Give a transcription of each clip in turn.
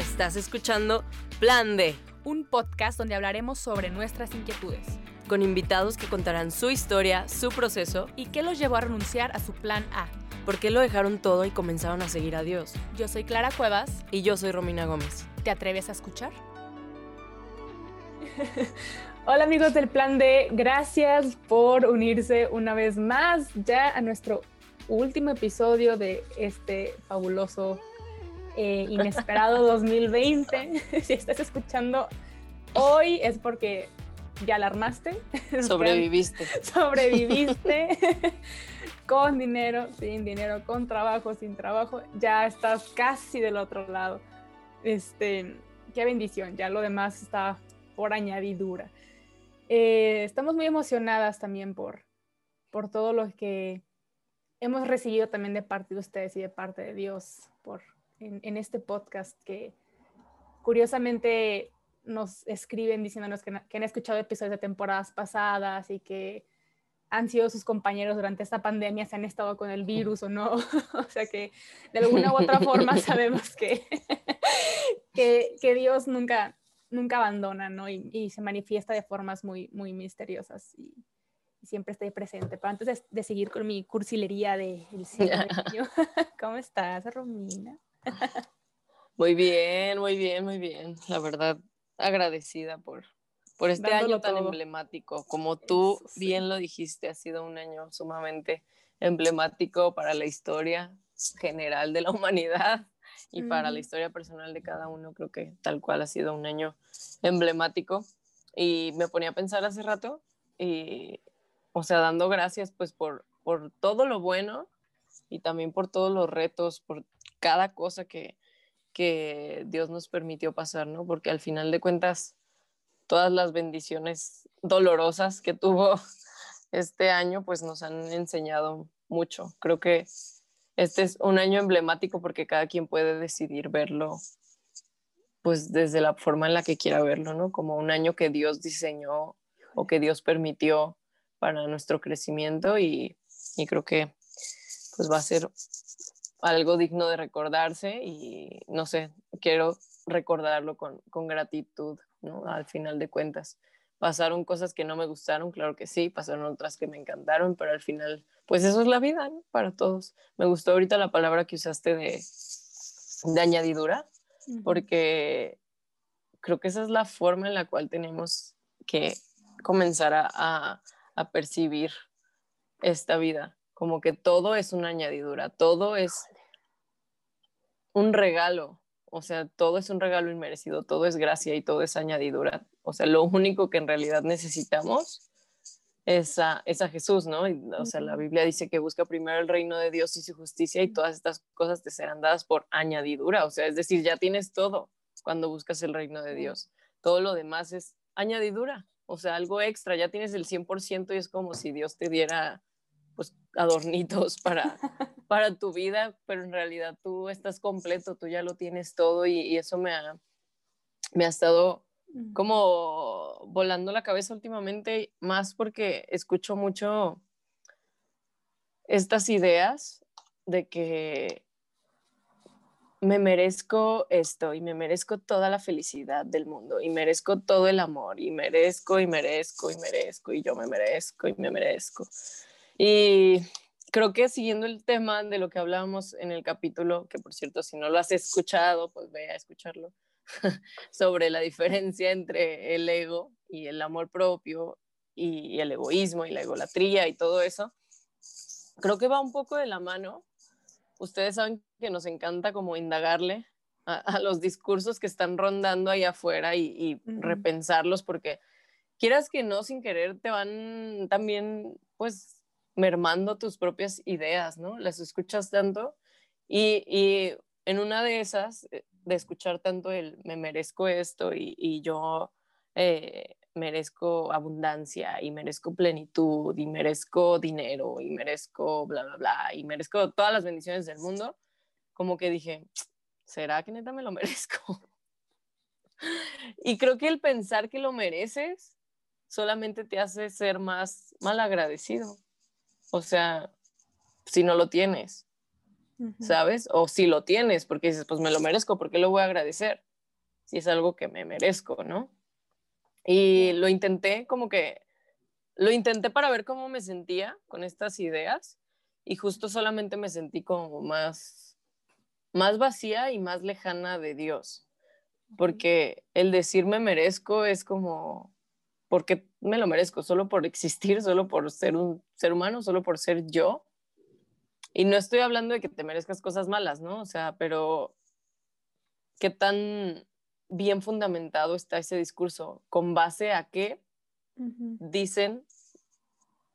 Estás escuchando Plan D, un podcast donde hablaremos sobre nuestras inquietudes con invitados que contarán su historia, su proceso y qué los llevó a renunciar a su plan A. ¿Por qué lo dejaron todo y comenzaron a seguir a Dios? Yo soy Clara Cuevas. Y yo soy Romina Gómez. ¿Te atreves a escuchar? Hola amigos del Plan D, gracias por unirse una vez más ya a nuestro último episodio de este fabuloso, eh, inesperado 2020. si estás escuchando hoy es porque ya alarmaste. Sobreviviste. Sobreviviste. con dinero, sin dinero, con trabajo, sin trabajo, ya estás casi del otro lado. Este, qué bendición, ya lo demás está por añadidura. Eh, estamos muy emocionadas también por, por todo lo que hemos recibido también de parte de ustedes y de parte de Dios por, en, este podcast que curiosamente nos escriben diciéndonos que, han escuchado episodios de temporadas pasadas y que han sido sus compañeros durante esta pandemia, se han estado con el virus o no. o sea que de alguna u otra forma sabemos que, que, Dios nunca, nunca abandona, ¿no? Y, se manifiesta de formas muy, muy misteriosas y, siempre estoy presente. Pero antes de, seguir con mi cursilería de el ¿cómo estás, Romina? Muy bien, muy bien, muy bien. La verdad, agradecida por, por este año tan emblemático. Como tú bien lo dijiste, ha sido un año sumamente emblemático para la historia general de la humanidad y para la historia personal de cada uno. Creo que tal cual ha sido un año emblemático. Y me ponía a pensar hace rato, y, o sea, dando gracias pues por, por todo lo bueno y también por todos los retos, por cada cosa que, que Dios nos permitió pasar, ¿no? Porque al final de cuentas, todas las bendiciones dolorosas que tuvo este año, pues nos han enseñado mucho. Creo que este es un año emblemático porque cada quien puede decidir verlo, pues desde la forma en la que quiera verlo, ¿no? Como un año que Dios diseñó o que Dios permitió para nuestro crecimiento y, y creo que pues va a ser algo digno de recordarse y no sé, quiero recordarlo con, con gratitud, ¿no? Al final de cuentas. Pasaron cosas que no me gustaron, claro que sí, pasaron otras que me encantaron, pero al final, pues eso es la vida, ¿no? Para todos. Me gustó ahorita la palabra que usaste de, de añadidura, porque creo que esa es la forma en la cual tenemos que comenzar a, a percibir esta vida como que todo es una añadidura, todo es un regalo, o sea, todo es un regalo inmerecido, todo es gracia y todo es añadidura. O sea, lo único que en realidad necesitamos es a, Jesús, ¿no? o sea, la Biblia dice que busca primero el reino de Dios y su justicia y todas estas cosas te serán dadas por añadidura. O sea, es decir, ya tienes todo cuando buscas el reino de Dios. Todo lo demás es añadidura, o sea, algo extra, ya tienes el 100% y es como si Dios te diera pues adornitos para, para tu vida, pero en realidad tú estás completo, tú ya lo tienes todo y, eso me ha, me ha estado como volando la cabeza últimamente, más porque escucho mucho estas ideas de que me merezco esto y me merezco toda la felicidad del mundo y merezco todo el amor y merezco y merezco y merezco y yo me merezco y me merezco. Y creo que siguiendo el tema de lo que hablábamos en el capítulo, que por cierto, si no lo has escuchado, pues ve a escucharlo, sobre la diferencia entre el ego y el amor propio y el egoísmo y la egolatría y todo eso, creo que va un poco de la mano. Ustedes saben que nos encanta como indagarle a, los discursos que están rondando ahí afuera y, repensarlos porque quieras que no, sin querer, te van también, pues, mermando tus propias ideas, ¿no? Las escuchas tanto y, en una de esas, eh, de escuchar tanto el me merezco esto y, yo eh, merezco abundancia y merezco plenitud y merezco dinero y merezco bla, bla, bla y merezco todas las bendiciones del mundo, como que dije, ¿será que neta me lo merezco? y creo que el pensar que lo mereces solamente te hace ser más mal agradecido. O sea, si no lo tienes, ¿sabes? O si lo tienes, porque dices, pues me lo merezco, ¿por qué lo voy a agradecer? si es algo que me merezco, ¿no? Y lo intenté como que, lo intenté para ver cómo me sentía con estas ideas y justo solamente me sentí como más, más vacía y más lejana de Dios, porque el decir me merezco es como, porque me lo merezco? Solo por existir, solo por ser un ser humano, solo por ser yo. Y no estoy hablando de que te merezcas cosas malas, ¿no? O sea, pero ¿qué tan bien fundamentado está ese discurso? ¿Con base a qué dicen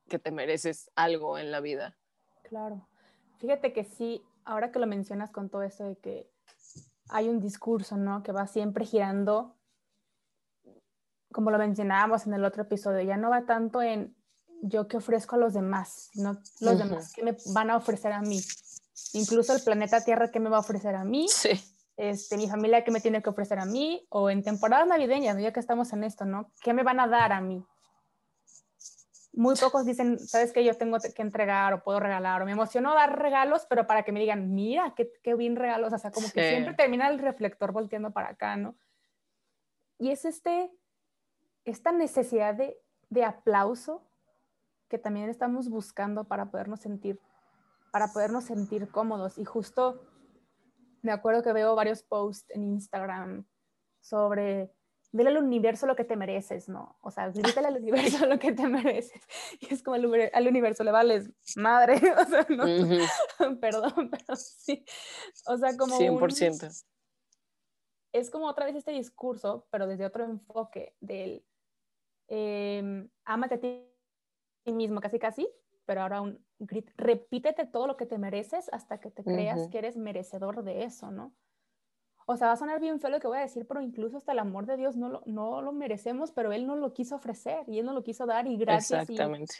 que te mereces algo en la vida? Claro. Fíjate que sí, ahora que lo mencionas con todo esto de que hay un discurso, ¿no? Que va siempre girando, como lo mencionábamos en el otro episodio, ya no va tanto en yo que ofrezco a los demás, no los demás que me van a ofrecer a mí. Incluso el planeta Tierra que me va a ofrecer a mí. Sí. Este, mi familia que me tiene que ofrecer a mí, o en temporadas navideñas, ya que estamos en esto, ¿no? ¿Qué me van a dar a mí? muy pocos dicen, sabes que yo tengo que entregar o puedo regalar, o me emociono dar regalos, pero para que me digan, mira, qué, qué bien regalos, o sea, como que siempre termina el reflector volteando para acá, ¿no? Y es este, esta necesidad de, de aplauso que también estamos buscando para podernos sentir, para podernos sentir cómodos. Y justo me acuerdo que veo varios posts en Instagram sobre dile al universo lo que te mereces, ¿no? O sea, grítale al universo lo que te mereces. Y es como al, universo le vales madre, o sea, no, perdón, pero sí. O sea, como 100%. es como otra vez este discurso, pero desde otro enfoque del eh, ámate a ti mismo, casi casi, pero ahora un repítete todo lo que te mereces hasta que te creas que eres merecedor de eso, ¿no? O sea, va a sonar bien feo lo que voy a decir, pero incluso hasta el amor de Dios no lo, no lo merecemos, pero Él no lo quiso ofrecer y Él no lo quiso dar y gracias. Exactamente.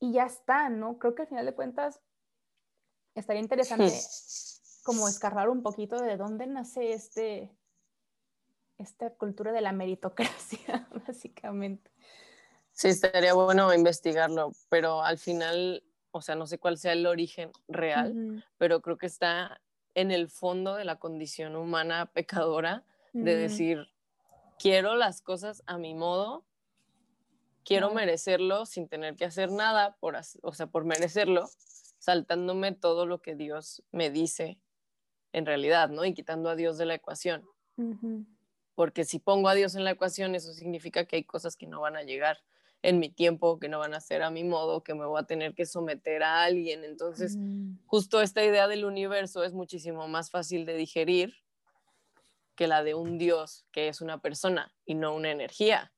Y, ya está, ¿no? Creo que al final de cuentas estaría interesante como escarbar un poquito de dónde nace este, esta cultura de la meritocracia, básicamente. Sí, estaría bueno investigarlo, pero al final, o sea, no sé cuál sea el origen real, pero creo que está en el fondo de la condición humana pecadora de decir, quiero las cosas a mi modo, quiero merecerlo sin tener que hacer nada, por, o sea, por merecerlo, saltándome todo lo que Dios me dice en realidad, ¿no? Y quitando a Dios de la ecuación. Porque si pongo a Dios en la ecuación, eso significa que hay cosas que no van a llegar en mi tiempo, que no van a ser a mi modo, que me voy a tener que someter a alguien. Entonces, mm. justo esta idea del universo es muchísimo más fácil de digerir que la de un Dios que es una persona y no una energía.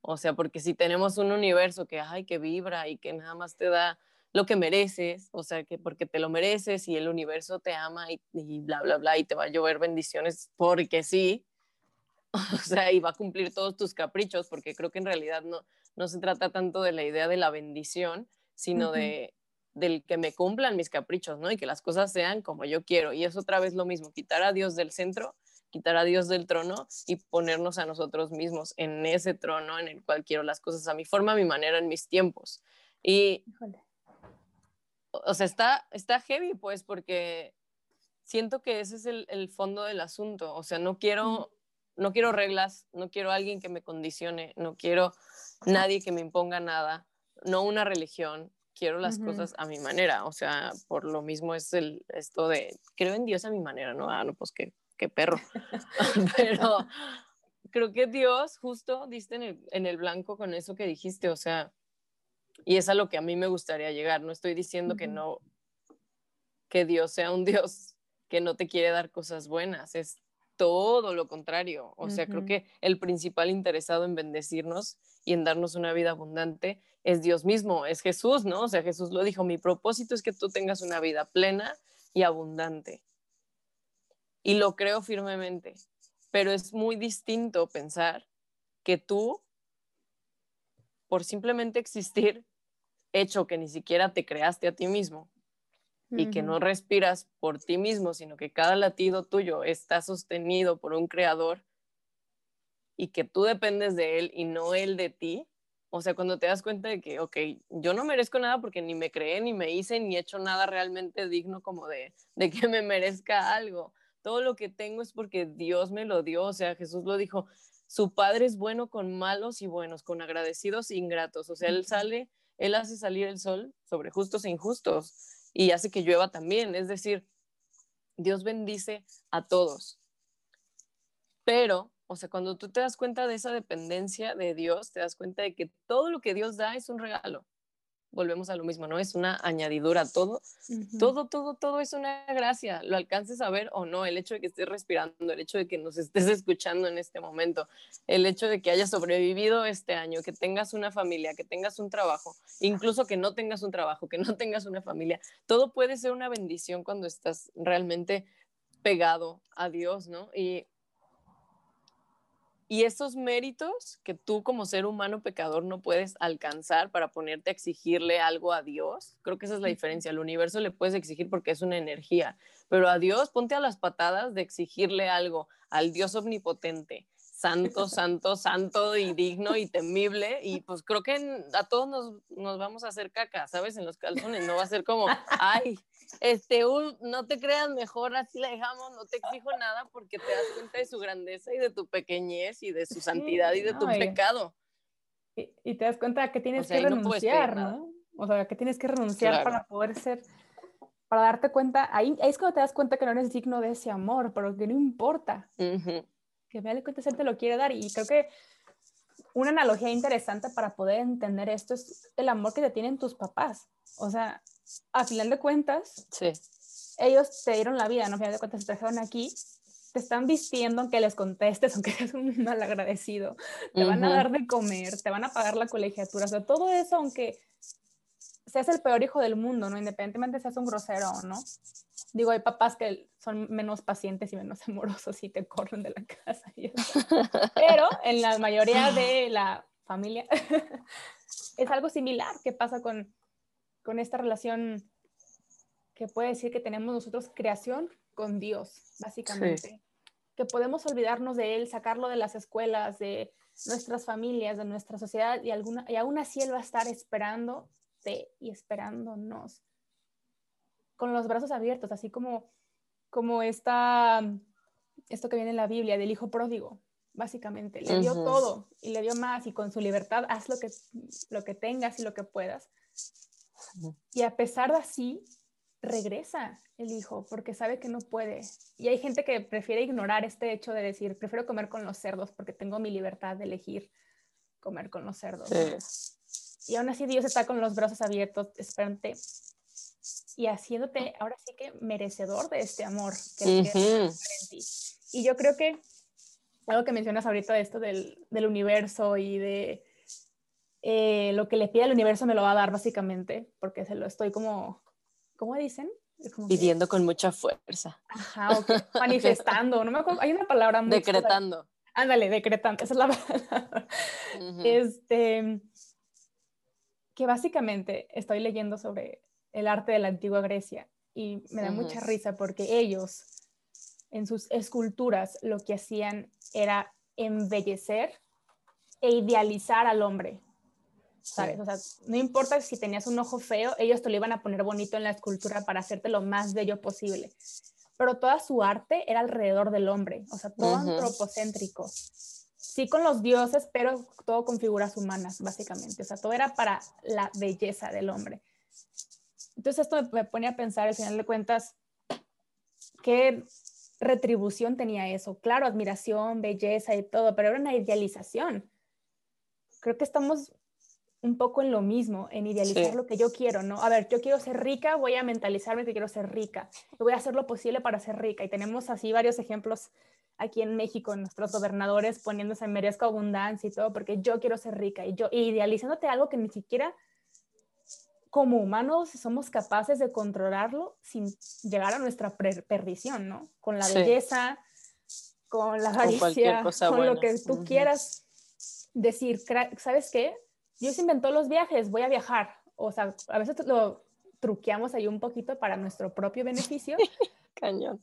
O sea, porque si tenemos un universo que, ay, que vibra y que nada más te da lo que mereces, o sea, que porque te lo mereces y el universo te ama y, y bla, bla, bla, y te va a llover bendiciones porque sí, o sea, y va a cumplir todos tus caprichos, porque creo que en realidad no, no se trata tanto de la idea de la bendición, sino de del que me cumplan mis caprichos, ¿no? Y que las cosas sean como yo quiero. Y es otra vez lo mismo, quitar a Dios del centro, quitar a Dios del trono y ponernos a nosotros mismos en ese trono en el cual quiero las cosas a mi forma, a mi manera, en mis tiempos. Y, o sea, está, está heavy, pues, porque siento que ese es el, fondo del asunto. O sea, no quiero, no quiero reglas, no quiero alguien que me condicione, no quiero nadie que me imponga nada, no una religión, quiero las cosas a mi manera, o sea, por lo mismo es el, esto de, creo en Dios a mi manera, ¿no? Ah, no, pues qué, qué perro, pero creo que Dios justo diste en el, en el, blanco con eso que dijiste, o sea, y es a lo que a mí me gustaría llegar, no estoy diciendo que no, que Dios sea un Dios que no te quiere dar cosas buenas, es todo lo contrario. O sea, creo que el principal interesado en bendecirnos y en darnos una vida abundante es Dios mismo, es Jesús, ¿no? O sea, Jesús lo dijo, mi propósito es que tú tengas una vida plena y abundante. Y lo creo firmemente, pero es muy distinto pensar que tú, por simplemente existir, hecho que ni siquiera te creaste a ti mismo, y que no respiras por ti mismo, sino que cada latido tuyo está sostenido por un creador y que tú dependes de él y no él de ti. O sea, cuando te das cuenta de que, ok, yo no merezco nada porque ni me creé, ni me hice, ni he hecho nada realmente digno como de, de que me merezca algo, todo lo que tengo es porque Dios me lo dio, o sea, Jesús lo dijo, su Padre es bueno con malos y buenos, con agradecidos e ingratos, o sea, Él sale, Él hace salir el sol sobre justos e injustos y hace que llueva también, es decir, Dios bendice a todos. Pero, o sea, cuando tú te das cuenta de esa dependencia de Dios, te das cuenta de que todo lo que Dios da es un regalo volvemos a lo mismo, ¿no? Es una añadidura, todo, todo, todo, todo es una gracia, lo alcances a ver o no, el hecho de que estés respirando, el hecho de que nos estés escuchando en este momento, el hecho de que hayas sobrevivido este año, que tengas una familia, que tengas un trabajo, incluso que no tengas un trabajo, que no tengas una familia, todo puede ser una bendición cuando estás realmente pegado a Dios, ¿no? Y y esos méritos que tú como ser humano pecador no puedes alcanzar para ponerte a exigirle algo a Dios, creo que esa es la diferencia. Al universo le puedes exigir porque es una energía, pero a Dios ponte a las patadas de exigirle algo al Dios omnipotente, santo, santo, santo y digno y temible. Y pues creo que a todos nos, nos vamos a hacer caca, ¿sabes? En los calzones. No va a ser como, ay, este, no te creas mejor, así la dejamos, no te exijo nada porque te das cuenta de su grandeza y de tu pequeñez y de su santidad y de tu pecado. Y, te das cuenta que tienes que renunciar, ¿no? O sea, que tienes que renunciar para poder ser, para darte cuenta, ahí, es cuando te das cuenta que no eres digno de ese amor, pero que no importa. Que me de cuenta, él te lo quiere dar. Y creo que una analogía interesante para poder entender esto es el amor que te tienen tus papás. O sea, a final de cuentas, ellos te dieron la vida, ¿no? A final de cuentas, te trajeron aquí, te están vistiendo aunque les contestes, aunque seas un mal agradecido, te van a dar de comer, te van a pagar la colegiatura, o sea, todo eso, aunque seas el peor hijo del mundo, ¿no? Independientemente seas un grosero o no. Digo, hay papás que son menos pacientes y menos amorosos y te corren de la casa. Pero en la mayoría de la familia es algo similar que pasa con, con esta relación que puede decir que tenemos nosotros creación con Dios, básicamente. Que podemos olvidarnos de Él, sacarlo de las escuelas, de nuestras familias, de nuestra sociedad, y, alguna, y aún así Él va a estar esperándote y esperándonos con los brazos abiertos, así como, como esta, esto que viene en la Biblia del hijo pródigo, básicamente. Le dio todo y le dio más, y con su libertad haz lo que, lo que tengas y lo que puedas y a pesar de así, regresa el hijo porque sabe que no puede. Y hay gente que prefiere ignorar este hecho de decir, prefiero comer con los cerdos porque tengo mi libertad de elegir comer con los cerdos. Y aún así Dios está con los brazos abiertos, esperante y haciéndote ahora sí que merecedor de este amor que en ti. Y yo creo que algo que mencionas ahorita de esto del, del universo y de eh, lo que le pide al universo me lo va a dar básicamente, porque se lo estoy como, ¿cómo dicen? Pidiendo con mucha fuerza. Ajá, manifestando, no me acuerdo, hay una palabra muy Decretando. Ándale, decretando, esa es la palabra. Este, que básicamente estoy leyendo sobre el arte de la antigua Grecia y me da mucha risa porque ellos en sus esculturas lo que hacían era embellecer e idealizar al hombre. ¿Sabes? O sea, no importa si tenías un ojo feo, ellos te lo iban a poner bonito en la escultura para hacerte lo más bello posible. Pero toda su arte era alrededor del hombre, o sea, todo antropocéntrico. Sí con los dioses, pero todo con figuras humanas, básicamente. O sea, todo era para la belleza del hombre. Entonces esto me, pone a pensar, al final de cuentas, qué retribución tenía eso. Claro, admiración, belleza y todo, pero era una idealización. Creo que estamos un poco en lo mismo, en idealizar lo que yo quiero, ¿no? A ver, yo quiero ser rica, voy a mentalizarme que quiero ser rica, y voy a hacer lo posible para ser rica. Y tenemos así varios ejemplos aquí en México, nuestros gobernadores poniéndose en merezco abundancia y todo, porque yo quiero ser rica, y yo idealizándote algo que ni siquiera como humanos somos capaces de controlarlo sin llegar a nuestra perdición, ¿no? Con la belleza, con la avaricia, con, lo que tú quieras decir, ¿sabes qué? Dios inventó los viajes, voy a viajar. O sea, a veces lo truqueamos ahí un poquito para nuestro propio beneficio. Cañón.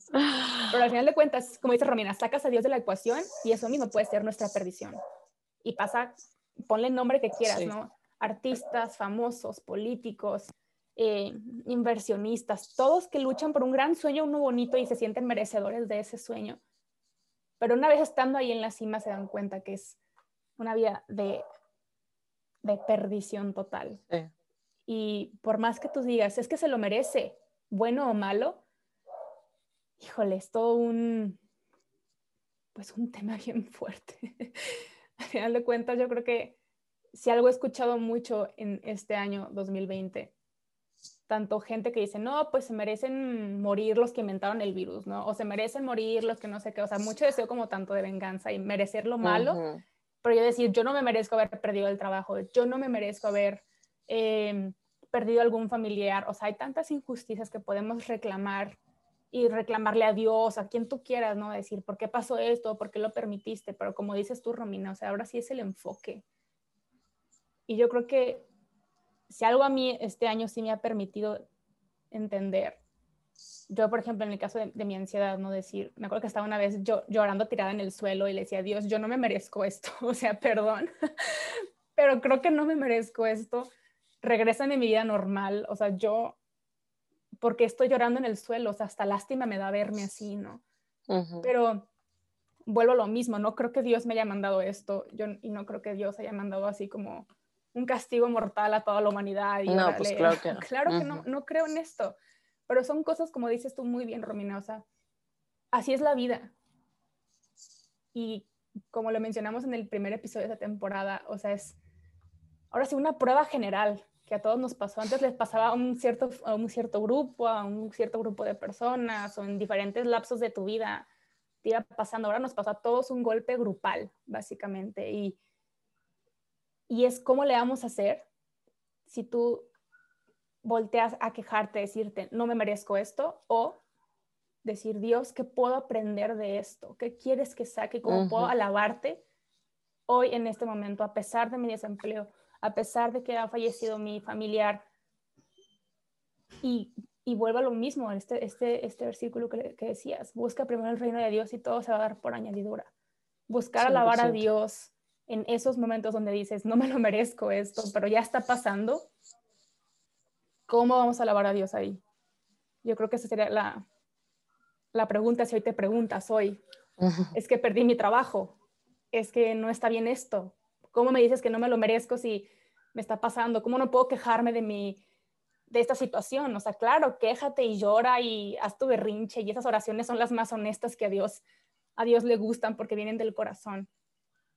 Pero al final de cuentas, como dice Romina, sacas a Dios de la ecuación y eso mismo puede ser nuestra perdición. Y pasa, ponle el nombre que quieras, ¿no? Artistas, famosos, políticos, eh, inversionistas, todos que luchan por un gran sueño, uno bonito y se sienten merecedores de ese sueño. Pero una vez estando ahí en la cima se dan cuenta que es una vida de, de perdición total. Y por más que tú digas, es que se lo merece, bueno o malo, híjole, es todo un, pues un tema bien fuerte. Al final de cuentas, yo creo que si algo he escuchado mucho en este año 2020, tanto gente que dice, no, pues se merecen morir los que inventaron el virus, ¿no? O se merecen morir los que no sé qué, o sea, mucho deseo como tanto de venganza y merecer lo malo, pero yo decir, yo no me merezco haber perdido el trabajo, yo no me merezco haber em, perdido algún familiar, o sea, hay tantas injusticias que podemos reclamar y reclamarle a Dios, a quien tú quieras, ¿no? Decir, ¿por qué pasó esto? ¿Por qué lo permitiste? Pero como dices tú, Romina, o sea, ahora sí es el enfoque. Y yo creo que si algo a mí este año sí me ha permitido entender, yo, por ejemplo, en el caso de, mi ansiedad, no decir, me acuerdo que estaba una vez yo, llorando tirada en el suelo y le decía, Dios, yo no me merezco esto, o sea, perdón, pero creo que no me merezco esto, regresa a mi vida normal, o sea, yo porque estoy llorando en el suelo, o sea, hasta lástima me da verme así, ¿no? Pero vuelvo a lo mismo, no creo que Dios me haya mandado esto, yo, y no creo que Dios haya mandado así como un castigo mortal a toda la humanidad. Y no, pues claro que no. Claro que no, no creo en esto, pero son cosas como dices tú muy bien, Romina, o sea, así es la vida. Y como lo mencionamos en el primer episodio de esta temporada, o sea, es ahora sí una prueba general que a todos nos pasó. Antes les pasaba a un cierto, a un cierto grupo, a un cierto grupo de personas o en diferentes lapsos de tu vida te iba pasando. Ahora nos pasa a todos un golpe grupal, básicamente. Y, y es cómo le vamos a hacer si tú volteas a quejarte, decirte, no me merezco esto, o decir, Dios, ¿qué puedo aprender de esto? ¿Qué quieres que saque? ¿Cómo puedo alabarte hoy en este momento, a pesar de mi desempleo? a pesar de que ha fallecido mi familiar. Y, y vuelvo a lo mismo, este, este, este versículo que, que, decías, busca primero el reino de Dios y todo se va a dar por añadidura. Buscar alabar a Dios en esos momentos donde dices, no me lo merezco esto, pero ya está pasando. ¿Cómo vamos a alabar a Dios ahí? Yo creo que esa sería la, la pregunta si hoy te preguntas hoy. Es que perdí mi trabajo, es que no está bien esto, ¿Cómo me dices que no me lo merezco si me está pasando? ¿Cómo no puedo quejarme de mi de esta situación? O sea, claro, quéjate y llora y haz tu berrinche y esas oraciones son las más honestas que a Dios a Dios le gustan porque vienen del corazón.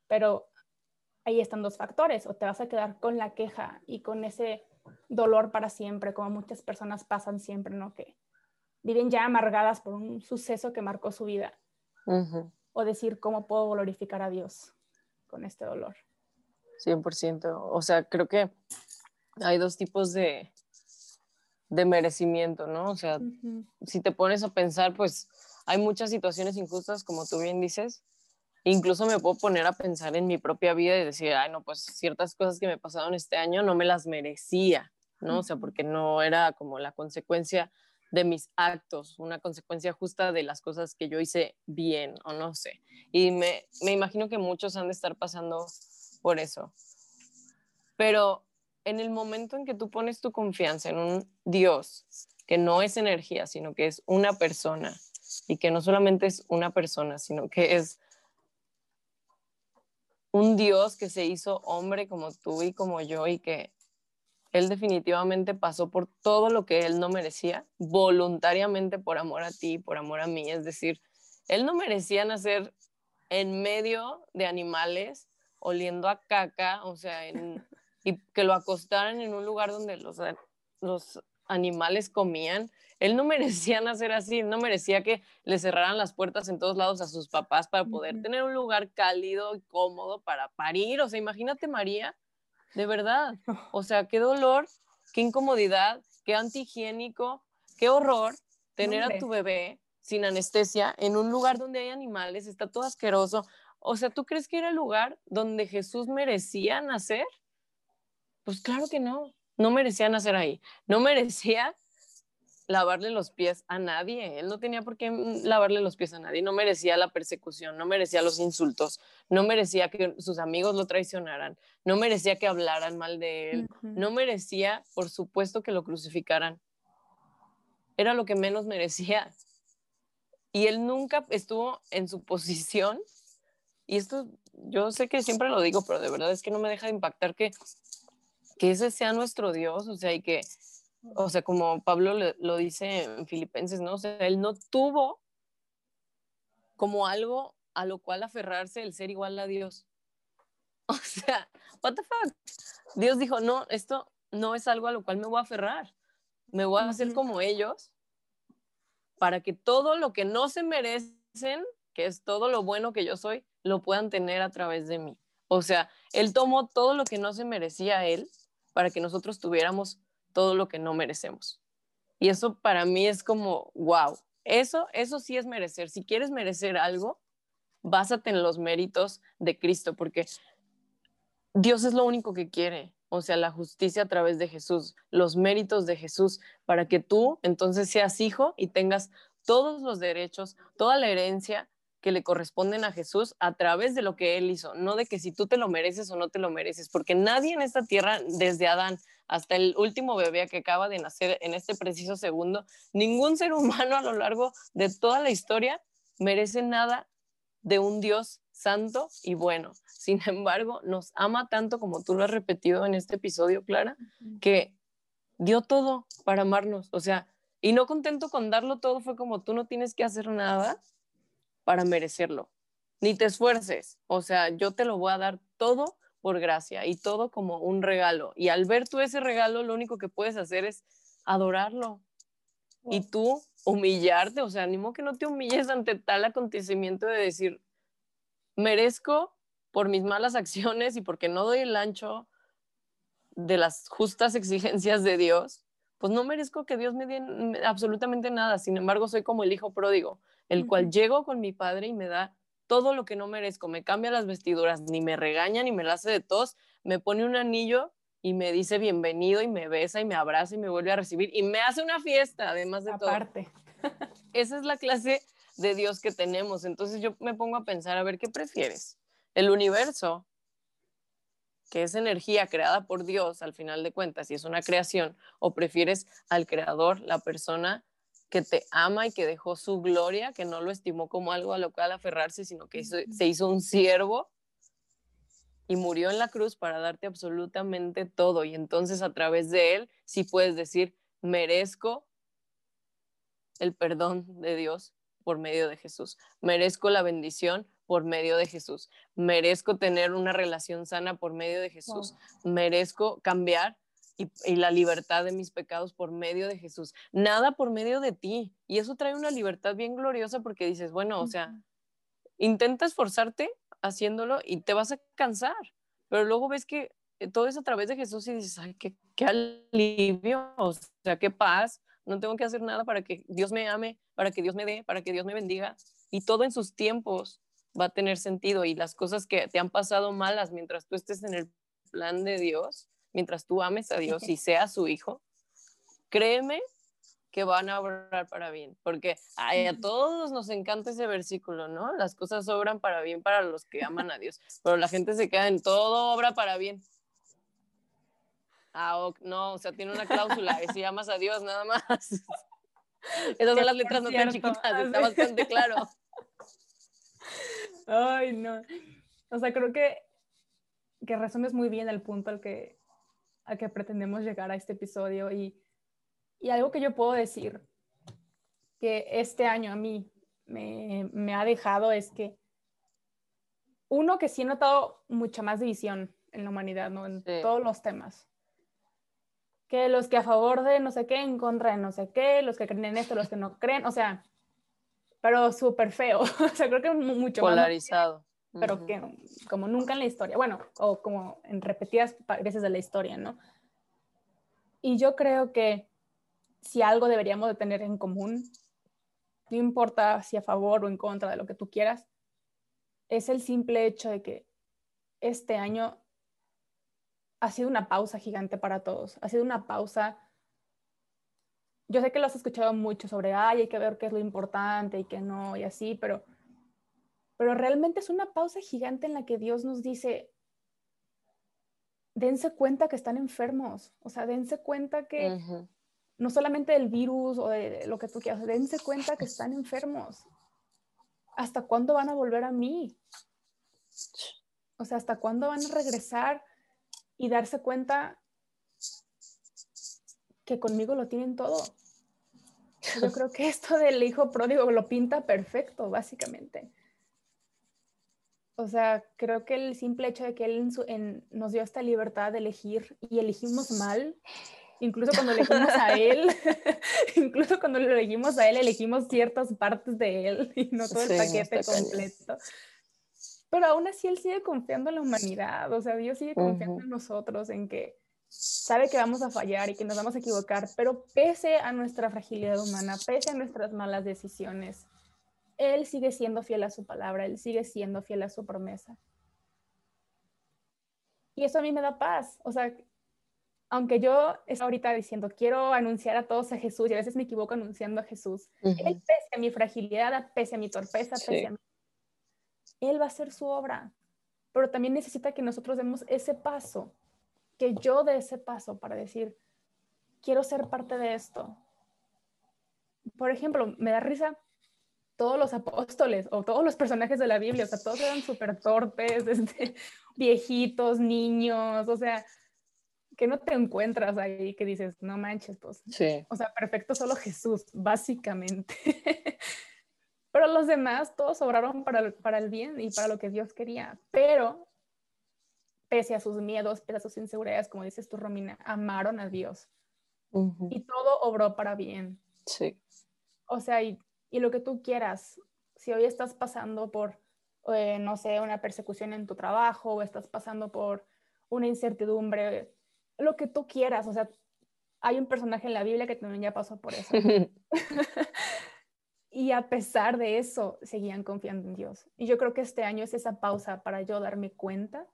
Pero ahí están dos factores, o te vas a quedar con la queja y con ese dolor para siempre, como muchas personas pasan siempre, ¿no? Que viven ya amargadas por un suceso que marcó su vida. O decir, ¿cómo puedo glorificar a Dios con este dolor? 100%. O sea, creo que hay dos tipos de, de merecimiento, ¿no? O sea, si te pones a pensar, pues hay muchas situaciones injustas, como tú bien dices. Incluso me puedo poner a pensar en mi propia vida y decir, ay, no, pues ciertas cosas que me pasaron este año no me las merecía, ¿no? O sea, porque no era como la consecuencia de mis actos, una consecuencia justa de las cosas que yo hice bien o no sé. Y me, me imagino que muchos han de estar pasando por eso. Pero en el momento en que tú pones tu confianza en un Dios que no es energía, sino que es una persona, y que no solamente es una persona, sino que es un Dios que se hizo hombre como tú y como yo y que Él definitivamente pasó por todo lo que Él no merecía, voluntariamente por amor a ti, por amor a mí. Es decir, Él no merecía nacer en medio de animales oliendo a caca, o sea, y que lo acostaran en un lugar donde los animales comían. Él no merecía nacer así, no merecía que le cerraran las puertas en todos lados a sus papás para poder tener un lugar cálido y cómodo para parir. O sea, imagínate María, de verdad. O sea, qué dolor, qué incomodidad, qué antihigiénico, qué horror tener a tu bebé sin anestesia en un lugar donde hay animales, está todo asqueroso. O sea, ¿tú crees que era el lugar donde Jesús merecía nacer? Pues claro que no, no merecía nacer ahí. No merecía lavarle los pies a nadie. Él no tenía por qué lavarle los pies a nadie. No merecía la persecución, no merecía los insultos, no merecía que sus amigos lo traicionaran, no merecía que hablaran mal de él, no merecía, por supuesto, que lo crucificaran. Era lo que menos merecía. Y él nunca estuvo en su posición. Y esto, yo sé que siempre lo digo, pero de verdad es que no me deja de impactar que, que ese sea nuestro Dios, o sea, y que o sea, como Pablo lo, dice en Filipenses, ¿no? O sea, él no tuvo como algo a lo cual aferrarse el ser igual a Dios. O sea, what the fuck? Dios dijo, no, esto no es algo a lo cual me voy a aferrar. Me voy a hacer como ellos para que todo lo que no se merecen, que es todo lo bueno que yo soy, lo puedan tener a través de mí. O sea, Él tomó todo lo que no se merecía Él para que nosotros tuviéramos todo lo que no merecemos. Y eso para mí es como, wow, eso, eso sí es merecer. Si quieres merecer algo, básate en los méritos de Cristo, porque Dios es lo único que quiere, o sea, la justicia a través de Jesús, los méritos de Jesús, para que tú entonces seas hijo y tengas todos los derechos, toda la herencia que le corresponden a Jesús a través de lo que Él hizo, no de que si tú te lo mereces o no te lo mereces, porque nadie en esta tierra, desde Adán hasta el último bebé que acaba de nacer en este preciso segundo, ningún ser humano a lo largo de toda la historia merece nada de un Dios santo y bueno. Sin embargo, nos ama tanto como tú lo has repetido en este episodio, Clara, que dio todo para amarnos. O sea, y no contento con darlo todo, fue como tú no tienes que hacer nada para merecerlo, ni te esfuerces. O sea, yo te lo voy a dar todo por gracia y todo como un regalo. Y al ver tú ese regalo, lo único que puedes hacer es adorarlo. Y tú humillarte, o sea, animo que no te humilles ante tal acontecimiento de decir, merezco por mis malas acciones y porque no doy el ancho de las justas exigencias de Dios, pues no merezco que Dios me dé absolutamente nada. Sin embargo, soy como el hijo pródigo, el cual llego con mi padre y me da todo lo que no merezco, me cambia las vestiduras, ni me regaña, ni me la hace de tos, me pone un anillo y me dice bienvenido y me besa y me abraza y me vuelve a recibir y me hace una fiesta, además de Aparte. todo. Esa es la clase de Dios que tenemos. Entonces yo me pongo a pensar, a ver, ¿qué prefieres? El universo, que es energía creada por Dios al final de cuentas y es una creación, o prefieres al creador, la persona que te ama y que dejó su gloria, que no lo estimó como algo a lo cual aferrarse, sino que se hizo un siervo y murió en la cruz para darte absolutamente todo. Y entonces a través de él sí puedes decir, merezco el perdón de Dios por medio de Jesús, merezco la bendición por medio de Jesús, merezco tener una relación sana por medio de Jesús, merezco cambiar y, la libertad de mis pecados por medio de Jesús. Nada por medio de ti. Y eso trae una libertad bien gloriosa porque dices, bueno, o sea, intenta esforzarte haciéndolo y te vas a cansar, pero luego ves que eh, todo es a través de Jesús y dices, ay, qué, qué alivio, o sea, qué paz. No tengo que hacer nada para que Dios me ame, para que Dios me dé, para que Dios me bendiga. Y todo en sus tiempos va a tener sentido. Y las cosas que te han pasado malas mientras tú estés en el plan de Dios, mientras tú ames a Dios y seas su hijo, créeme que van a obrar para bien, porque a todos nos encanta ese versículo, ¿no? Las cosas obran para bien para los que aman a Dios, pero la gente se queda en todo obra para bien. Ah, no, o sea, tiene una cláusula, es si amas a Dios nada más. Esas son las letras no tan chiquitas, está bastante claro. Ay, no. O sea, creo que, que resumes muy bien el punto al que, a que pretendemos llegar a este episodio y, y algo que yo puedo decir que este año a mí me, me, ha dejado es que uno que sí he notado mucha más división en la humanidad, ¿no? En todos los temas. Que los que a favor de no sé qué, en contra de no sé qué, los que creen en esto, los que no creen, o sea, pero súper feo. o sea, creo que mucho Polarizado pero que como nunca en la historia, bueno, o como en repetidas veces de la historia, ¿no? Y yo creo que si algo deberíamos de tener en común, no importa si a favor o en contra de lo que tú quieras, es el simple hecho de que este año ha sido una pausa gigante para todos, ha sido una pausa yo sé que lo has escuchado mucho sobre, ay, hay que ver qué es lo importante y qué no, y así, pero, pero realmente es una pausa gigante en la que Dios nos dice, dense cuenta que están enfermos, o sea, dense cuenta que no solamente del virus o de lo que tú quieras, dense cuenta que están enfermos. ¿Hasta cuándo van a volver a mí? O sea, ¿hasta cuándo van a regresar y darse cuenta que conmigo lo tienen todo? Yo creo que esto del hijo pródigo lo pinta perfecto, básicamente. O sea, creo que el simple hecho de que él nos dio esta libertad de elegir y elegimos mal, incluso cuando elegimos a él, incluso cuando lo elegimos a él, elegimos ciertas partes de él y no todo el paquete completo. Pero aún así él sigue confiando en la humanidad, o sea, Dios sigue confiando en nosotros, en que sabe que vamos a fallar y que nos vamos a equivocar, pero pese a nuestra fragilidad humana, pese a nuestras malas decisiones, Él sigue siendo fiel a su palabra, Él sigue siendo fiel a su promesa. Y eso a mí me da paz, o sea, aunque yo estoy ahorita diciendo, quiero anunciar a todos a Jesús, y a veces me equivoco anunciando a Jesús, Él pese a mi fragilidad, pese a mi torpeza, pese a mi... Él va a hacer su obra, pero también necesita que nosotros demos ese paso, que yo dé ese paso para decir, quiero ser parte de esto. Por ejemplo, me da risa todos los apóstoles o todos los personajes de la Biblia, o sea, todos eran súper torpes, este, viejitos, niños, o sea, que no te encuentras ahí que dices, no manches, pues. Sí. O sea, perfecto solo Jesús, básicamente. Pero los demás todos obraron para, para el bien y para lo que Dios quería. Pero, pese a sus miedos, pese a sus inseguridades, como dices tú, Romina, amaron a Dios. Y todo obró para bien. Sí. O sea, y, y, lo que tú quieras, si hoy estás pasando por, eh, no sé, una persecución en tu trabajo o estás pasando por una incertidumbre, lo que tú quieras, o sea, hay un personaje en la Biblia que también ya pasó por eso. y a pesar de eso, seguían confiando en Dios. Y yo creo que este año es esa pausa para yo darme cuenta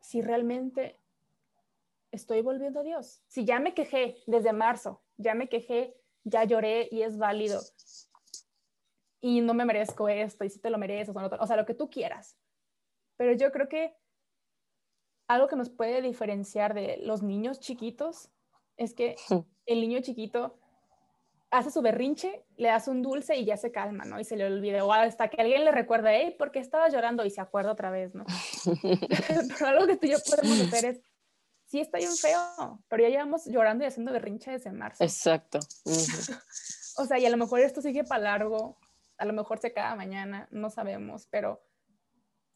si realmente estoy volviendo a Dios. Si ya me quejé desde marzo, ya me quejé, ya lloré y es válido. Y no me merezco esto, y si te lo mereces, o, no, o sea, lo que tú quieras. Pero yo creo que algo que nos puede diferenciar de los niños chiquitos es que el niño chiquito hace su berrinche, le das un dulce y ya se calma, ¿no? Y se le olvida, o hasta que alguien le recuerda, hey, ¿por qué estaba llorando? Y se acuerda otra vez, ¿no? pero algo que tú y yo podemos hacer es, sí está bien feo, pero ya llevamos llorando y haciendo berrinche desde marzo. Exacto. o sea, y a lo mejor esto sigue para largo, a lo mejor se cada mañana, no sabemos, pero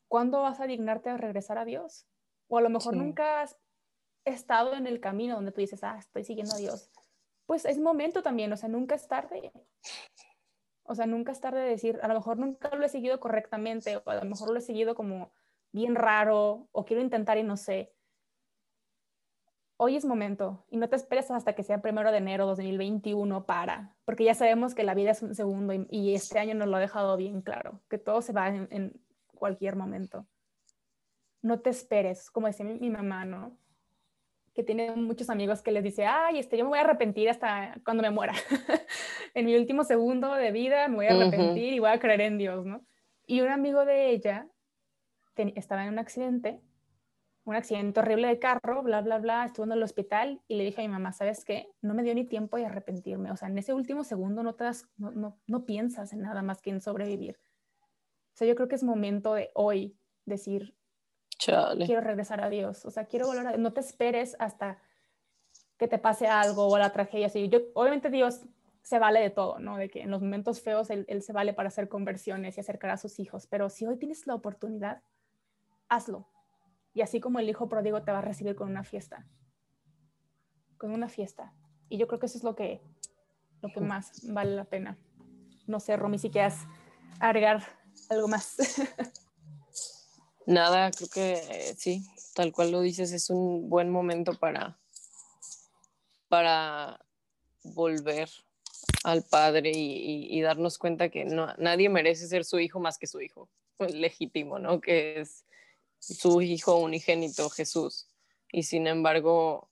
¿cuándo vas a dignarte a regresar a Dios? O a lo mejor nunca has estado en el camino donde tú dices, ah, estoy siguiendo a Dios. Pues es momento también, o sea, nunca es tarde. O sea, nunca es tarde de decir, a lo mejor nunca lo he seguido correctamente, o a lo mejor lo he seguido como bien raro, o quiero intentar y no sé. Hoy es momento, y no te esperes hasta que sea primero de enero 2021 para, porque ya sabemos que la vida es un segundo y, este año nos lo ha dejado bien claro, que todo se va en cualquier momento no te esperes, como decía mi, mamá, ¿no? Que tiene muchos amigos que les dice, ay, este, yo me voy a arrepentir hasta cuando me muera. en mi último segundo de vida me voy a arrepentir y voy a creer en Dios, ¿no? Y un amigo de ella estaba en un accidente, un accidente horrible de carro, bla, bla, bla, estuvo en el hospital y le dije a mi mamá, ¿sabes qué? No me dio ni tiempo de arrepentirme. O sea, en ese último segundo no, te das, no, no, no piensas en nada más que en sobrevivir. O sea, yo creo que es momento de hoy decir, quiero regresar a Dios, o sea, quiero volver a no te esperes hasta que te pase algo o la tragedia así. Yo, obviamente Dios se vale de todo, ¿no? De que en los momentos feos él, se vale para hacer conversiones y acercar a sus hijos, pero si hoy tienes la oportunidad, hazlo. Y así como el hijo pródigo te va a recibir con una fiesta, con una fiesta. Y yo creo que eso es lo que, lo que más vale la pena. No sé, Romy, si quieres agregar algo más. Nada, creo que eh, sí, tal cual lo dices, es un buen momento para, para volver al Padre y, darnos cuenta que no, nadie merece ser su hijo más que su hijo legítimo, ¿no? Que es su hijo unigénito, Jesús. Y sin embargo,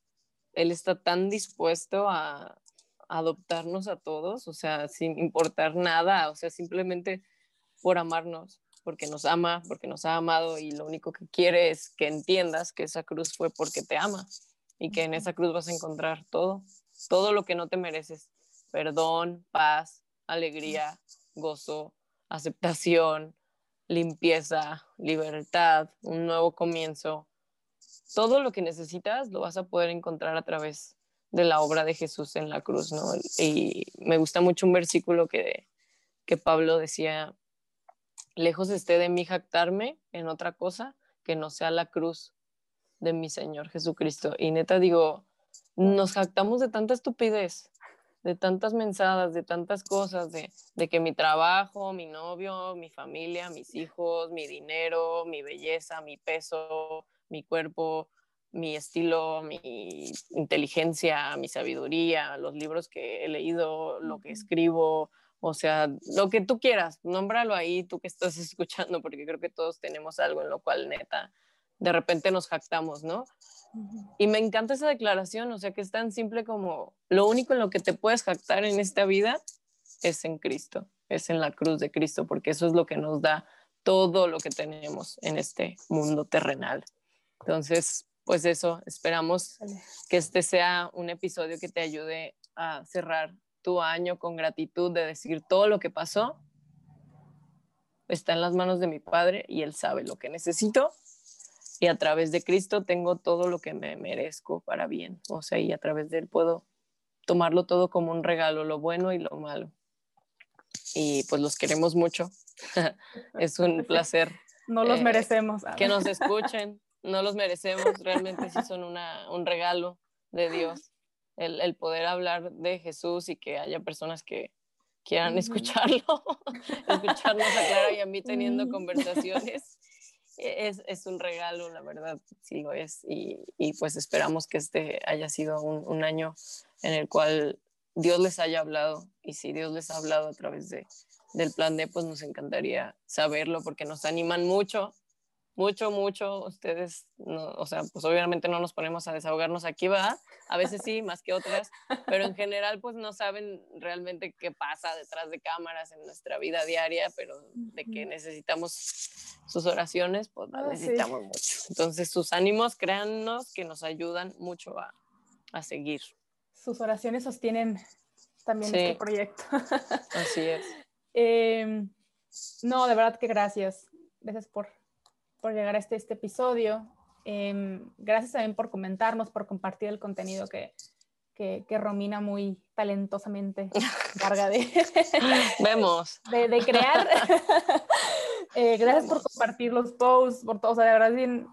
Él está tan dispuesto a, adoptarnos a todos, o sea, sin importar nada, o sea, simplemente por amarnos, porque nos ama, porque nos ha amado y lo único que quiere es que entiendas que esa cruz fue porque te ama y que en esa cruz vas a encontrar todo, todo lo que no te mereces, perdón, paz, alegría, gozo, aceptación, limpieza, libertad, un nuevo comienzo. Todo lo que necesitas lo vas a poder encontrar a través de la obra de Jesús en la cruz, ¿no? Y me gusta mucho un versículo que, que Pablo decía, lejos esté de mí jactarme en otra cosa que no sea la cruz de mi Señor Jesucristo. Y neta digo, nos jactamos de tanta estupidez, de tantas mensadas, de tantas cosas, de, de, que mi trabajo, mi novio, mi familia, mis hijos, mi dinero, mi belleza, mi peso, mi cuerpo, mi estilo, mi inteligencia, mi sabiduría, los libros que he leído, lo que escribo, o sea, lo que tú quieras, nómbralo ahí, tú que estás escuchando, porque creo que todos tenemos algo en lo cual neta, de repente nos jactamos, ¿no? Y me encanta esa declaración, o sea, que es tan simple como lo único en lo que te puedes jactar en esta vida es en Cristo, es en la cruz de Cristo, porque eso es lo que nos da todo lo que tenemos en este mundo terrenal. Entonces, pues eso, esperamos que este sea un episodio que te ayude a cerrar tu año con gratitud, de decir todo lo que pasó está en las manos de mi Padre y Él sabe lo que necesito y a través de Cristo tengo todo lo que me merezco para bien. O sea, y a través de Él puedo tomarlo todo como un regalo, lo bueno y lo malo. Y pues los queremos mucho. es un placer. No los eh, merecemos. Que nos escuchen, no los merecemos, realmente sí son una, un regalo de Dios. El, el, poder hablar de Jesús y que haya personas que quieran escucharlo, escucharnos a Clara y a mí teniendo conversaciones es, es, un regalo, la verdad, sí lo es. Y, y pues esperamos que este haya sido un, un, año en el cual Dios les haya hablado. Y si Dios les ha hablado a través de, del plan D, pues nos encantaría saberlo porque nos animan mucho mucho, mucho. Ustedes, no, o sea, pues obviamente no nos ponemos a desahogarnos aquí, va. A veces sí, más que otras, pero en general, pues no saben realmente qué pasa detrás de cámaras en nuestra vida diaria, pero de que necesitamos sus oraciones, pues ah, necesitamos mucho. Entonces, sus ánimos, créannos que nos ayudan mucho a, a seguir. Sus oraciones sostienen también este proyecto. Así es. Em, no, de verdad que gracias. Gracias por por llegar a este, este episodio. Em, gracias también por comentarnos, por compartir el contenido que, que, que Romina muy talentosamente carga de... Vemos. De, de crear. eh, gracias por compartir los posts, por todo. O sea, de verdad es bien,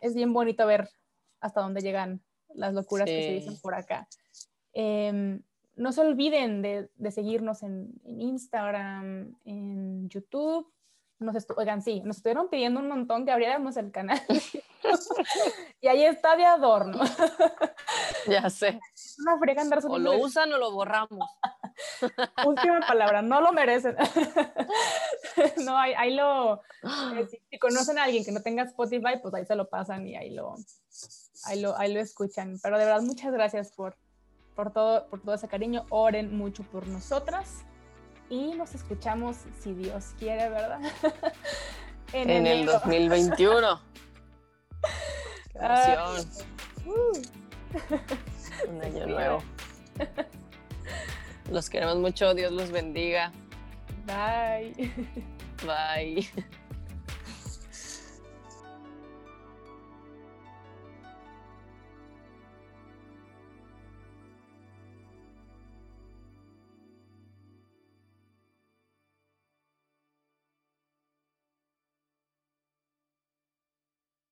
es bien bonito ver hasta dónde llegan las locuras que se dicen por acá. Eh, no se olviden de, de seguirnos en, en, Instagram, en YouTube, nos oigan, sí, nos estuvieron pidiendo un montón que abriéramos el canal. y ahí está de adorno. ya sé. Una frega andar O lo usan o lo borramos. Última palabra, no lo merecen. no, ahí, ahí lo. Eh, si, conocen a alguien que no tenga Spotify, pues ahí se lo pasan y ahí lo, ahí lo, ahí lo escuchan. Pero de verdad, muchas gracias por, por, todo, por todo ese cariño. Oren mucho por nosotras y nos escuchamos, si Dios quiere, ¿verdad? en, el 2021. Ah, uh. Un año nuevo. Los queremos mucho, Dios los bendiga. Bye. Bye.